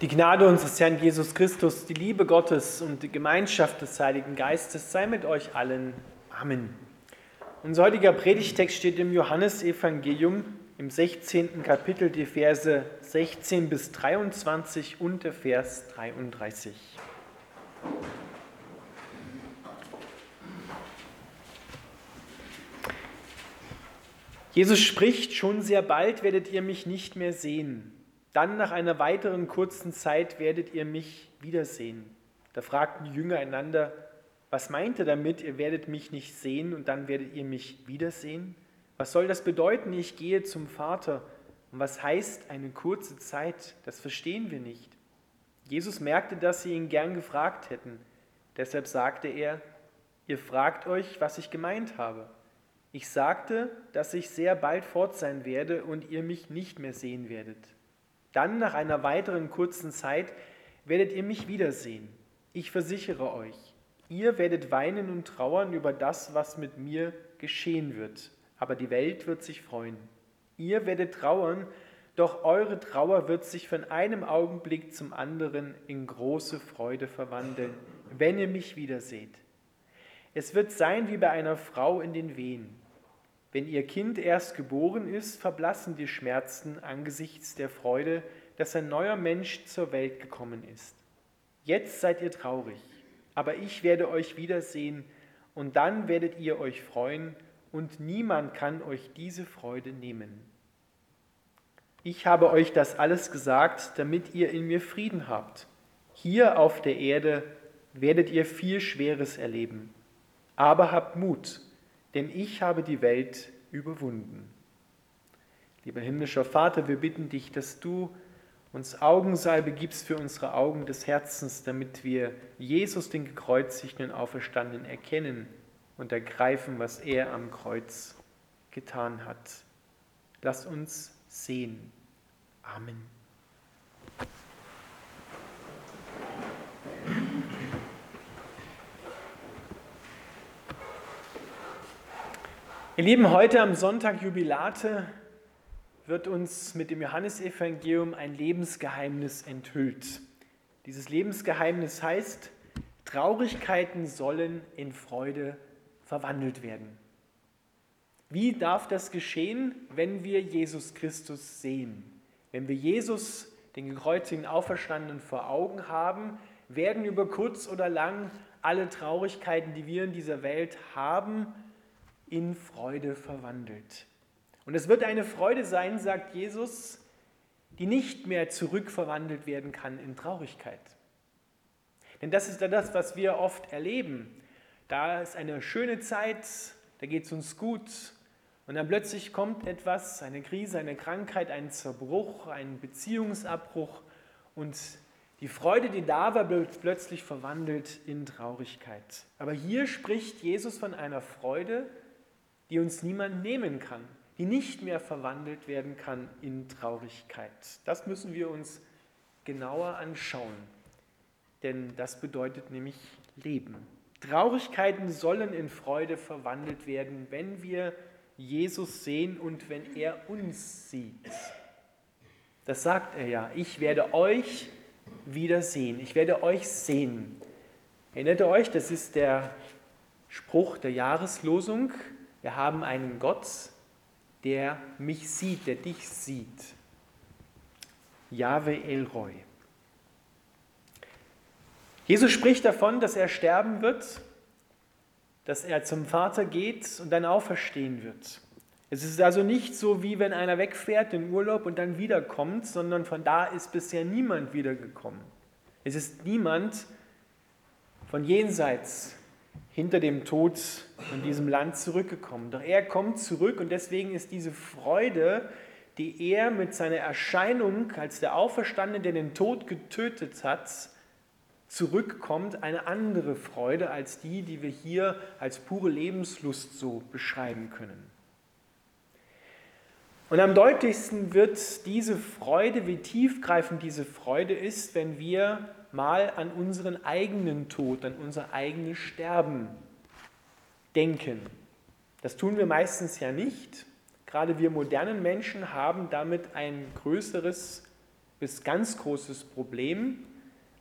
Die Gnade unseres Herrn Jesus Christus, die Liebe Gottes und die Gemeinschaft des Heiligen Geistes sei mit euch allen. Amen. Unser heutiger Predigtext steht im Johannesevangelium im 16. Kapitel, die Verse 16 bis 23 und der Vers 33. Jesus spricht, schon sehr bald werdet ihr mich nicht mehr sehen. Dann nach einer weiteren kurzen Zeit werdet ihr mich wiedersehen. Da fragten die Jünger einander, was meint er damit, ihr werdet mich nicht sehen und dann werdet ihr mich wiedersehen? Was soll das bedeuten, ich gehe zum Vater? Und was heißt eine kurze Zeit? Das verstehen wir nicht. Jesus merkte, dass sie ihn gern gefragt hätten. Deshalb sagte er, ihr fragt euch, was ich gemeint habe. Ich sagte, dass ich sehr bald fort sein werde und ihr mich nicht mehr sehen werdet. Dann, nach einer weiteren kurzen Zeit, werdet ihr mich wiedersehen. Ich versichere euch, ihr werdet weinen und trauern über das, was mit mir geschehen wird, aber die Welt wird sich freuen. Ihr werdet trauern, doch eure Trauer wird sich von einem Augenblick zum anderen in große Freude verwandeln, wenn ihr mich wiederseht. Es wird sein wie bei einer Frau in den Wehen. Wenn ihr Kind erst geboren ist, verblassen die Schmerzen angesichts der Freude, dass ein neuer Mensch zur Welt gekommen ist. Jetzt seid ihr traurig, aber ich werde euch wiedersehen und dann werdet ihr euch freuen und niemand kann euch diese Freude nehmen. Ich habe euch das alles gesagt, damit ihr in mir Frieden habt. Hier auf der Erde werdet ihr viel Schweres erleben. Aber habt Mut, denn ich habe die Welt überwunden. Lieber himmlischer Vater, wir bitten dich, dass du uns Augensalbe gibst für unsere Augen des Herzens, damit wir Jesus, den gekreuzigten und auferstandenen, erkennen und ergreifen, was er am Kreuz getan hat. Lass uns sehen. Amen. Ihr Lieben, heute am Sonntag Jubilate wird uns mit dem Johannesevangelium ein Lebensgeheimnis enthüllt. Dieses Lebensgeheimnis heißt, Traurigkeiten sollen in Freude verwandelt werden. Wie darf das geschehen, wenn wir Jesus Christus sehen? Wenn wir Jesus, den gekreuzigten Auferstandenen, vor Augen haben, werden über kurz oder lang alle Traurigkeiten, die wir in dieser Welt haben, in Freude verwandelt. Und es wird eine Freude sein, sagt Jesus, die nicht mehr zurückverwandelt werden kann in Traurigkeit. Denn das ist ja das, was wir oft erleben. Da ist eine schöne Zeit, da geht es uns gut und dann plötzlich kommt etwas, eine Krise, eine Krankheit, ein Zerbruch, ein Beziehungsabbruch und die Freude, die da war, wird plötzlich verwandelt in Traurigkeit. Aber hier spricht Jesus von einer Freude, die uns niemand nehmen kann, die nicht mehr verwandelt werden kann in Traurigkeit. Das müssen wir uns genauer anschauen, denn das bedeutet nämlich Leben. Traurigkeiten sollen in Freude verwandelt werden, wenn wir Jesus sehen und wenn er uns sieht. Das sagt er ja. Ich werde euch wiedersehen. Ich werde euch sehen. Erinnert ihr euch, das ist der Spruch der Jahreslosung wir haben einen Gott, der mich sieht, der dich sieht. Jahwe Elroy. Jesus spricht davon, dass er sterben wird, dass er zum Vater geht und dann auferstehen wird. Es ist also nicht so, wie wenn einer wegfährt in Urlaub und dann wiederkommt, sondern von da ist bisher niemand wiedergekommen. Es ist niemand von jenseits hinter dem Tod in diesem Land zurückgekommen. Doch er kommt zurück und deswegen ist diese Freude, die er mit seiner Erscheinung als der Auferstandene, der den Tod getötet hat, zurückkommt, eine andere Freude als die, die wir hier als pure Lebenslust so beschreiben können. Und am deutlichsten wird diese Freude, wie tiefgreifend diese Freude ist, wenn wir mal an unseren eigenen Tod, an unser eigenes Sterben denken. Das tun wir meistens ja nicht. Gerade wir modernen Menschen haben damit ein größeres bis ganz großes Problem,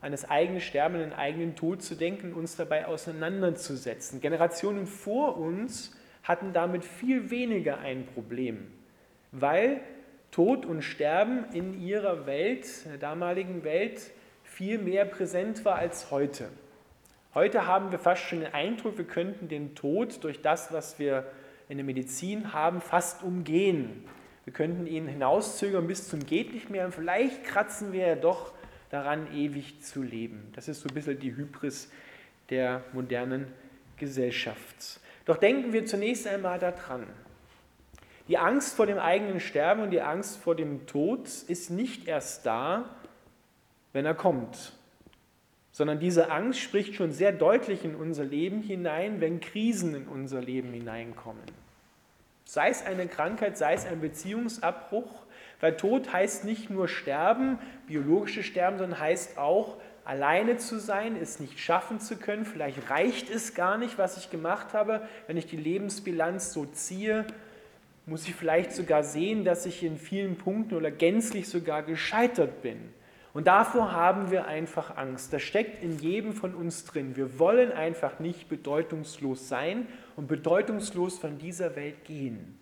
an das eigene Sterben, an den eigenen Tod zu denken, uns dabei auseinanderzusetzen. Generationen vor uns hatten damit viel weniger ein Problem, weil Tod und Sterben in ihrer Welt, in der damaligen Welt, viel mehr präsent war als heute. Heute haben wir fast schon den Eindruck, wir könnten den Tod durch das, was wir in der Medizin haben, fast umgehen. Wir könnten ihn hinauszögern bis zum geht nicht mehr und vielleicht kratzen wir ja doch daran, ewig zu leben. Das ist so ein bisschen die Hybris der modernen Gesellschaft. Doch denken wir zunächst einmal daran. Die Angst vor dem eigenen Sterben und die Angst vor dem Tod ist nicht erst da, wenn er kommt, sondern diese Angst spricht schon sehr deutlich in unser Leben hinein, wenn Krisen in unser Leben hineinkommen. Sei es eine Krankheit, sei es ein Beziehungsabbruch, weil Tod heißt nicht nur Sterben, biologisches Sterben, sondern heißt auch alleine zu sein, es nicht schaffen zu können. Vielleicht reicht es gar nicht, was ich gemacht habe. Wenn ich die Lebensbilanz so ziehe, muss ich vielleicht sogar sehen, dass ich in vielen Punkten oder gänzlich sogar gescheitert bin. Und davor haben wir einfach Angst. Das steckt in jedem von uns drin. Wir wollen einfach nicht bedeutungslos sein und bedeutungslos von dieser Welt gehen.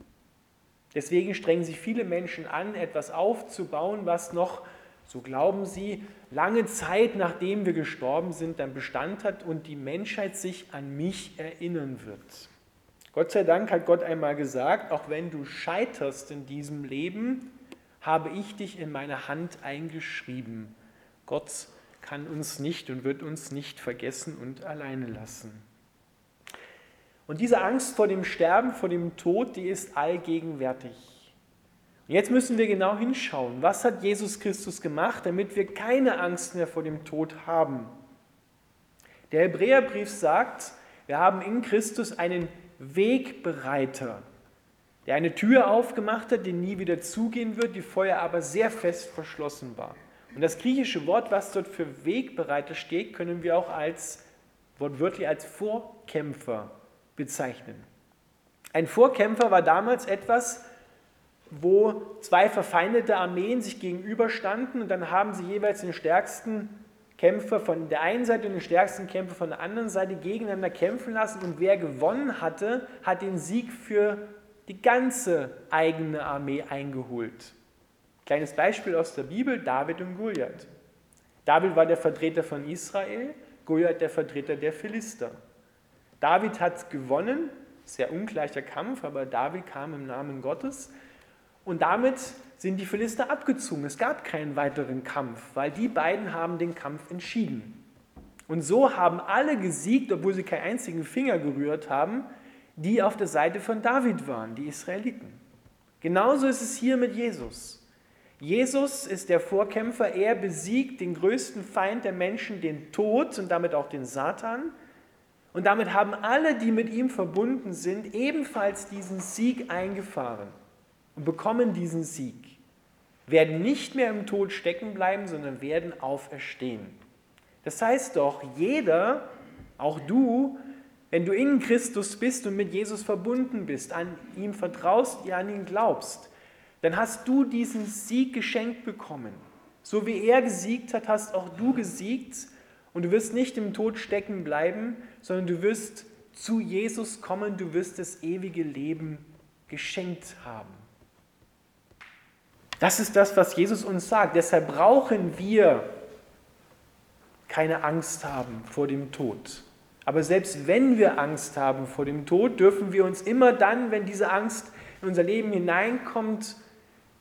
Deswegen strengen sich viele Menschen an, etwas aufzubauen, was noch so glauben sie, lange Zeit nachdem wir gestorben sind, dann Bestand hat und die Menschheit sich an mich erinnern wird. Gott sei Dank hat Gott einmal gesagt, auch wenn du scheiterst in diesem Leben, habe ich dich in meine Hand eingeschrieben. Gott kann uns nicht und wird uns nicht vergessen und alleine lassen. Und diese Angst vor dem Sterben, vor dem Tod, die ist allgegenwärtig. Und jetzt müssen wir genau hinschauen, was hat Jesus Christus gemacht, damit wir keine Angst mehr vor dem Tod haben. Der Hebräerbrief sagt, wir haben in Christus einen Wegbereiter, der eine Tür aufgemacht hat, die nie wieder zugehen wird, die vorher aber sehr fest verschlossen war. Und das griechische Wort, was dort für Wegbereiter steht, können wir auch als wortwörtlich als Vorkämpfer bezeichnen. Ein Vorkämpfer war damals etwas, wo zwei verfeindete Armeen sich gegenüberstanden und dann haben sie jeweils den stärksten Kämpfer von der einen Seite und den stärksten Kämpfer von der anderen Seite gegeneinander kämpfen lassen und wer gewonnen hatte, hat den Sieg für die ganze eigene Armee eingeholt. Kleines Beispiel aus der Bibel, David und Goliath. David war der Vertreter von Israel, Goliath der Vertreter der Philister. David hat gewonnen, sehr ungleicher Kampf, aber David kam im Namen Gottes und damit sind die Philister abgezogen. Es gab keinen weiteren Kampf, weil die beiden haben den Kampf entschieden. Und so haben alle gesiegt, obwohl sie keinen einzigen Finger gerührt haben, die auf der Seite von David waren, die Israeliten. Genauso ist es hier mit Jesus. Jesus ist der Vorkämpfer, er besiegt den größten Feind der Menschen, den Tod und damit auch den Satan. Und damit haben alle, die mit ihm verbunden sind, ebenfalls diesen Sieg eingefahren und bekommen diesen Sieg, werden nicht mehr im Tod stecken bleiben, sondern werden auferstehen. Das heißt doch, jeder, auch du, wenn du in Christus bist und mit Jesus verbunden bist, an ihm vertraust, an ihn glaubst, dann hast du diesen Sieg geschenkt bekommen. So wie er gesiegt hat, hast auch du gesiegt und du wirst nicht im Tod stecken bleiben, sondern du wirst zu Jesus kommen, du wirst das ewige Leben geschenkt haben. Das ist das, was Jesus uns sagt. Deshalb brauchen wir keine Angst haben vor dem Tod. Aber selbst wenn wir Angst haben vor dem Tod, dürfen wir uns immer dann, wenn diese Angst in unser Leben hineinkommt,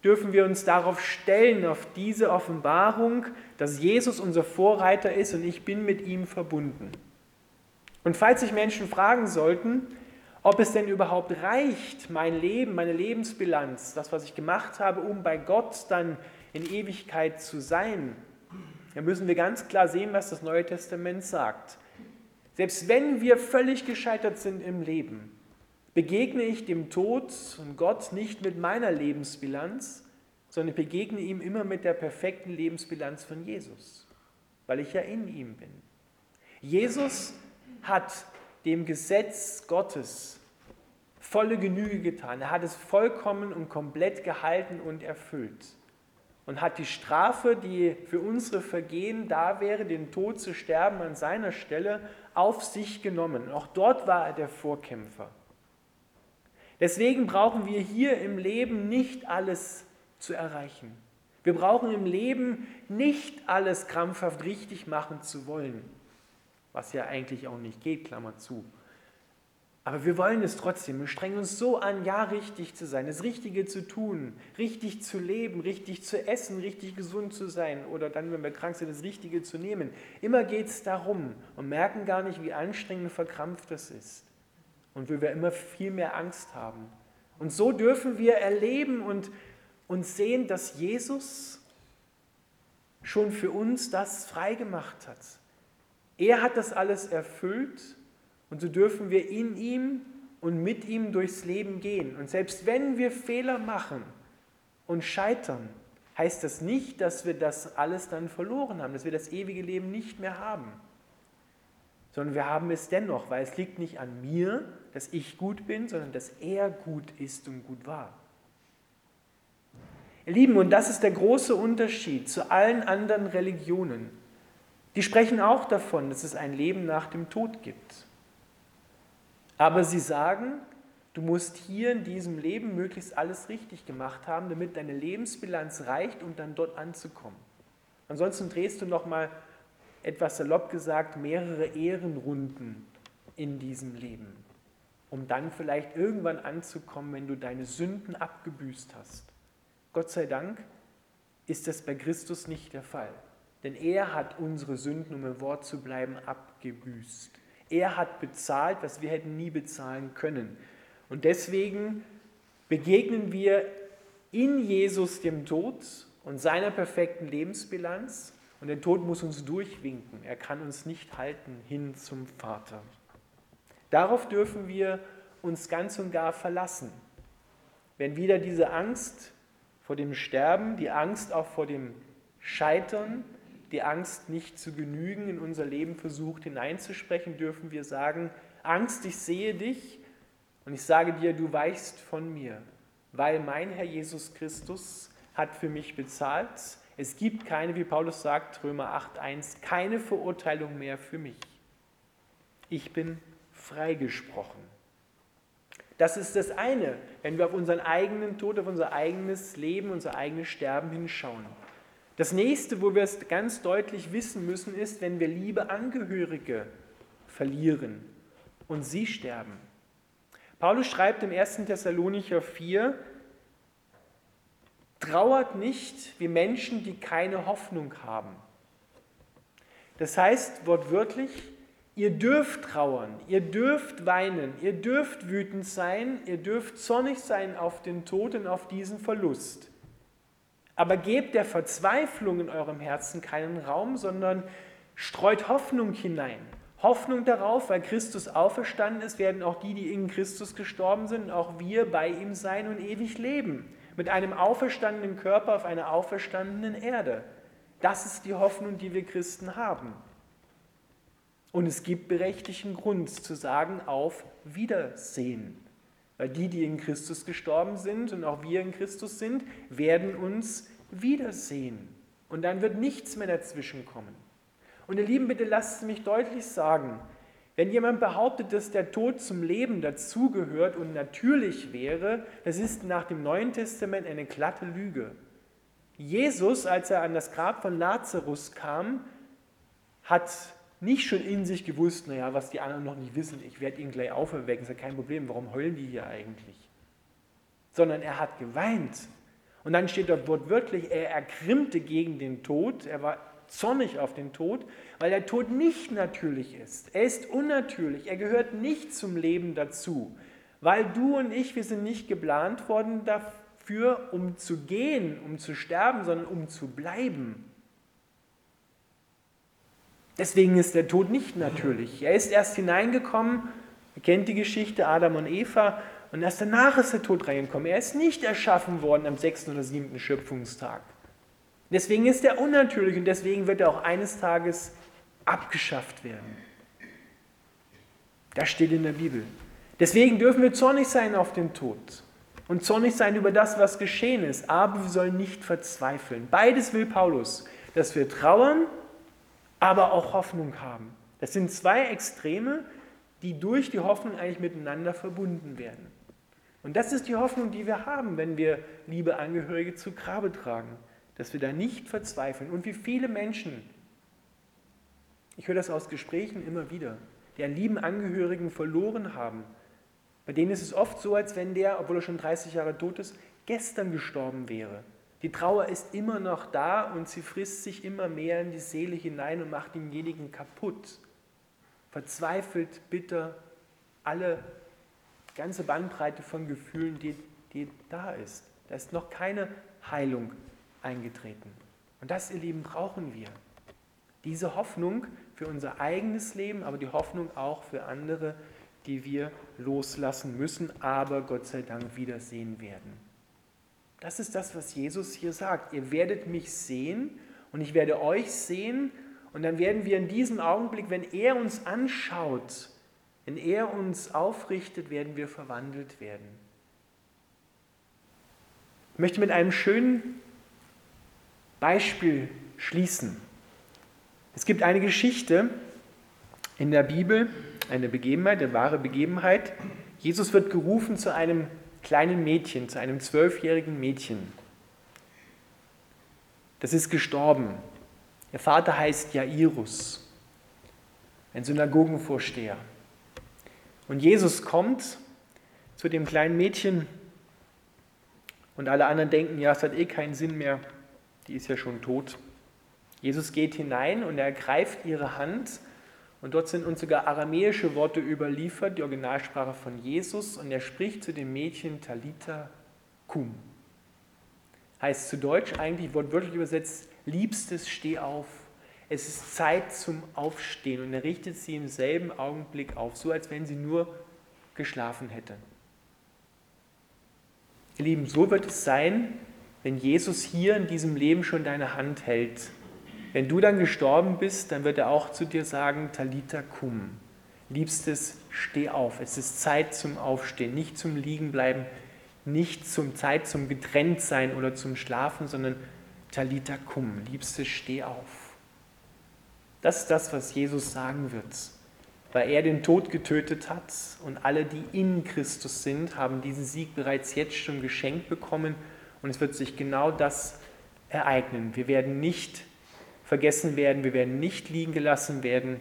dürfen wir uns darauf stellen, auf diese Offenbarung, dass Jesus unser Vorreiter ist und ich bin mit ihm verbunden. Und falls sich Menschen fragen sollten, ob es denn überhaupt reicht, mein Leben, meine Lebensbilanz, das, was ich gemacht habe, um bei Gott dann in Ewigkeit zu sein, dann müssen wir ganz klar sehen, was das Neue Testament sagt. Selbst wenn wir völlig gescheitert sind im Leben, begegne ich dem Tod und Gott nicht mit meiner Lebensbilanz, sondern begegne ihm immer mit der perfekten Lebensbilanz von Jesus, weil ich ja in ihm bin. Jesus hat dem Gesetz Gottes volle Genüge getan. Er hat es vollkommen und komplett gehalten und erfüllt. und hat die Strafe, die für unsere Vergehen da wäre, den Tod zu sterben an seiner Stelle, auf sich genommen. Auch dort war er der Vorkämpfer. Deswegen brauchen wir hier im Leben nicht alles zu erreichen. Wir brauchen im Leben nicht alles krampfhaft richtig machen zu wollen, was ja eigentlich auch nicht geht, Klammer zu. Aber wir wollen es trotzdem. Wir strengen uns so an, ja, richtig zu sein, das Richtige zu tun, richtig zu leben, richtig zu essen, richtig gesund zu sein oder dann, wenn wir krank sind, das Richtige zu nehmen. Immer geht es darum und merken gar nicht, wie anstrengend und verkrampft das ist. Und wir immer viel mehr Angst haben. Und so dürfen wir erleben und, und sehen, dass Jesus schon für uns das freigemacht hat. Er hat das alles erfüllt und so dürfen wir in ihm und mit ihm durchs Leben gehen. Und selbst wenn wir Fehler machen und scheitern, heißt das nicht, dass wir das alles dann verloren haben, dass wir das ewige Leben nicht mehr haben. Sondern wir haben es dennoch, weil es liegt nicht an mir, dass ich gut bin, sondern dass er gut ist und gut war. Ihr Lieben, und das ist der große Unterschied zu allen anderen Religionen. Die sprechen auch davon, dass es ein Leben nach dem Tod gibt. Aber sie sagen, du musst hier in diesem Leben möglichst alles richtig gemacht haben, damit deine Lebensbilanz reicht, um dann dort anzukommen. Ansonsten drehst du noch mal etwas salopp gesagt mehrere Ehrenrunden in diesem Leben, um dann vielleicht irgendwann anzukommen, wenn du deine Sünden abgebüßt hast. Gott sei Dank ist das bei Christus nicht der Fall, denn er hat unsere Sünden, um im Wort zu bleiben, abgebüßt. Er hat bezahlt, was wir hätten nie bezahlen können. Und deswegen begegnen wir in Jesus dem Tod und seiner perfekten Lebensbilanz. Und der Tod muss uns durchwinken. Er kann uns nicht halten hin zum Vater. Darauf dürfen wir uns ganz und gar verlassen. Wenn wieder diese Angst vor dem Sterben, die Angst auch vor dem Scheitern, die Angst nicht zu genügen in unser Leben versucht hineinzusprechen, dürfen wir sagen, Angst, ich sehe dich und ich sage dir, du weichst von mir, weil mein Herr Jesus Christus hat für mich bezahlt. Es gibt keine, wie Paulus sagt, Römer 8.1, keine Verurteilung mehr für mich. Ich bin freigesprochen. Das ist das eine, wenn wir auf unseren eigenen Tod, auf unser eigenes Leben, unser eigenes Sterben hinschauen. Das nächste, wo wir es ganz deutlich wissen müssen, ist, wenn wir liebe Angehörige verlieren und sie sterben. Paulus schreibt im 1. Thessalonicher 4, trauert nicht wie Menschen, die keine Hoffnung haben. Das heißt wortwörtlich, ihr dürft trauern, ihr dürft weinen, ihr dürft wütend sein, ihr dürft zornig sein auf den Tod und auf diesen Verlust. Aber gebt der Verzweiflung in eurem Herzen keinen Raum, sondern streut Hoffnung hinein. Hoffnung darauf, weil Christus auferstanden ist, werden auch die, die in Christus gestorben sind, auch wir bei ihm sein und ewig leben. Mit einem auferstandenen Körper auf einer auferstandenen Erde. Das ist die Hoffnung, die wir Christen haben. Und es gibt berechtigten Grund zu sagen, auf Wiedersehen. Weil die, die in Christus gestorben sind und auch wir in Christus sind, werden uns wiedersehen. Und dann wird nichts mehr dazwischen kommen. Und ihr Lieben, bitte lasst mich deutlich sagen, wenn jemand behauptet, dass der Tod zum Leben dazugehört und natürlich wäre, das ist nach dem Neuen Testament eine glatte Lüge. Jesus, als er an das Grab von Lazarus kam, hat nicht schon in sich gewusst, naja, was die anderen noch nicht wissen, ich werde ihn gleich auferwecken, ist ja kein Problem, warum heulen die hier eigentlich? Sondern er hat geweint. Und dann steht dort wortwörtlich, er ergrimmte gegen den Tod, er war zornig auf den Tod, weil der Tod nicht natürlich ist. Er ist unnatürlich, er gehört nicht zum Leben dazu. Weil du und ich, wir sind nicht geplant worden dafür, um zu gehen, um zu sterben, sondern um zu bleiben. Deswegen ist der Tod nicht natürlich. Er ist erst hineingekommen, ihr kennt die Geschichte Adam und Eva, und erst danach ist der Tod reingekommen. Er ist nicht erschaffen worden am sechsten oder siebten Schöpfungstag. Deswegen ist er unnatürlich und deswegen wird er auch eines Tages abgeschafft werden. Das steht in der Bibel. Deswegen dürfen wir zornig sein auf den Tod. und zornig sein über das, was geschehen ist, aber wir sollen nicht verzweifeln. Beides will Paulus, dass wir trauern, aber auch Hoffnung haben. Das sind zwei Extreme, die durch die Hoffnung eigentlich miteinander verbunden werden. Und das ist die Hoffnung, die wir haben, wenn wir liebe Angehörige zu Grabe tragen, dass wir da nicht verzweifeln. Und wie viele Menschen, ich höre das aus Gesprächen immer wieder, die einen lieben Angehörigen verloren haben, bei denen ist es oft so, als wenn der, obwohl er schon 30 Jahre tot ist, gestern gestorben wäre. Die Trauer ist immer noch da und sie frisst sich immer mehr in die Seele hinein und macht denjenigen kaputt. Verzweifelt, bitter, alle ganze Bandbreite von Gefühlen, die, die da ist. Da ist noch keine Heilung eingetreten. Und das, ihr Lieben, brauchen wir. Diese Hoffnung für unser eigenes Leben, aber die Hoffnung auch für andere, die wir loslassen müssen, aber Gott sei Dank wiedersehen werden. Das ist das, was Jesus hier sagt. Ihr werdet mich sehen und ich werde euch sehen und dann werden wir in diesem Augenblick, wenn er uns anschaut, wenn er uns aufrichtet, werden wir verwandelt werden. Ich möchte mit einem schönen Beispiel schließen. Es gibt eine Geschichte in der Bibel, eine Begebenheit, eine wahre Begebenheit. Jesus wird gerufen zu einem kleinen Mädchen, zu einem zwölfjährigen Mädchen. Das ist gestorben. Ihr Vater heißt Jairus, ein Synagogenvorsteher. Und Jesus kommt zu dem kleinen Mädchen und alle anderen denken, ja, es hat eh keinen Sinn mehr, die ist ja schon tot. Jesus geht hinein und er ergreift ihre Hand und dort sind uns sogar aramäische Worte überliefert, die Originalsprache von Jesus. Und er spricht zu dem Mädchen Talita Kum. Heißt zu Deutsch eigentlich wortwörtlich übersetzt, Liebstes, steh auf. Es ist Zeit zum Aufstehen. Und er richtet sie im selben Augenblick auf, so als wenn sie nur geschlafen hätte. Ihr Lieben, so wird es sein, wenn Jesus hier in diesem Leben schon deine Hand hält wenn du dann gestorben bist, dann wird er auch zu dir sagen, Talita kum. Liebstes, steh auf. Es ist Zeit zum Aufstehen, nicht zum Liegenbleiben, nicht zum Zeit zum Getrenntsein oder zum Schlafen, sondern Talita kum. Liebstes, steh auf. Das ist das, was Jesus sagen wird. Weil er den Tod getötet hat und alle, die in Christus sind, haben diesen Sieg bereits jetzt schon geschenkt bekommen und es wird sich genau das ereignen. Wir werden nicht vergessen werden, wir werden nicht liegen gelassen werden.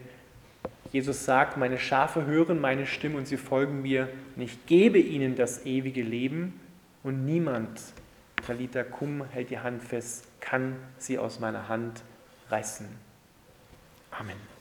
Jesus sagt, meine Schafe hören meine Stimme und sie folgen mir und ich gebe ihnen das ewige Leben und niemand, Talita Kum hält die Hand fest, kann sie aus meiner Hand reißen. Amen.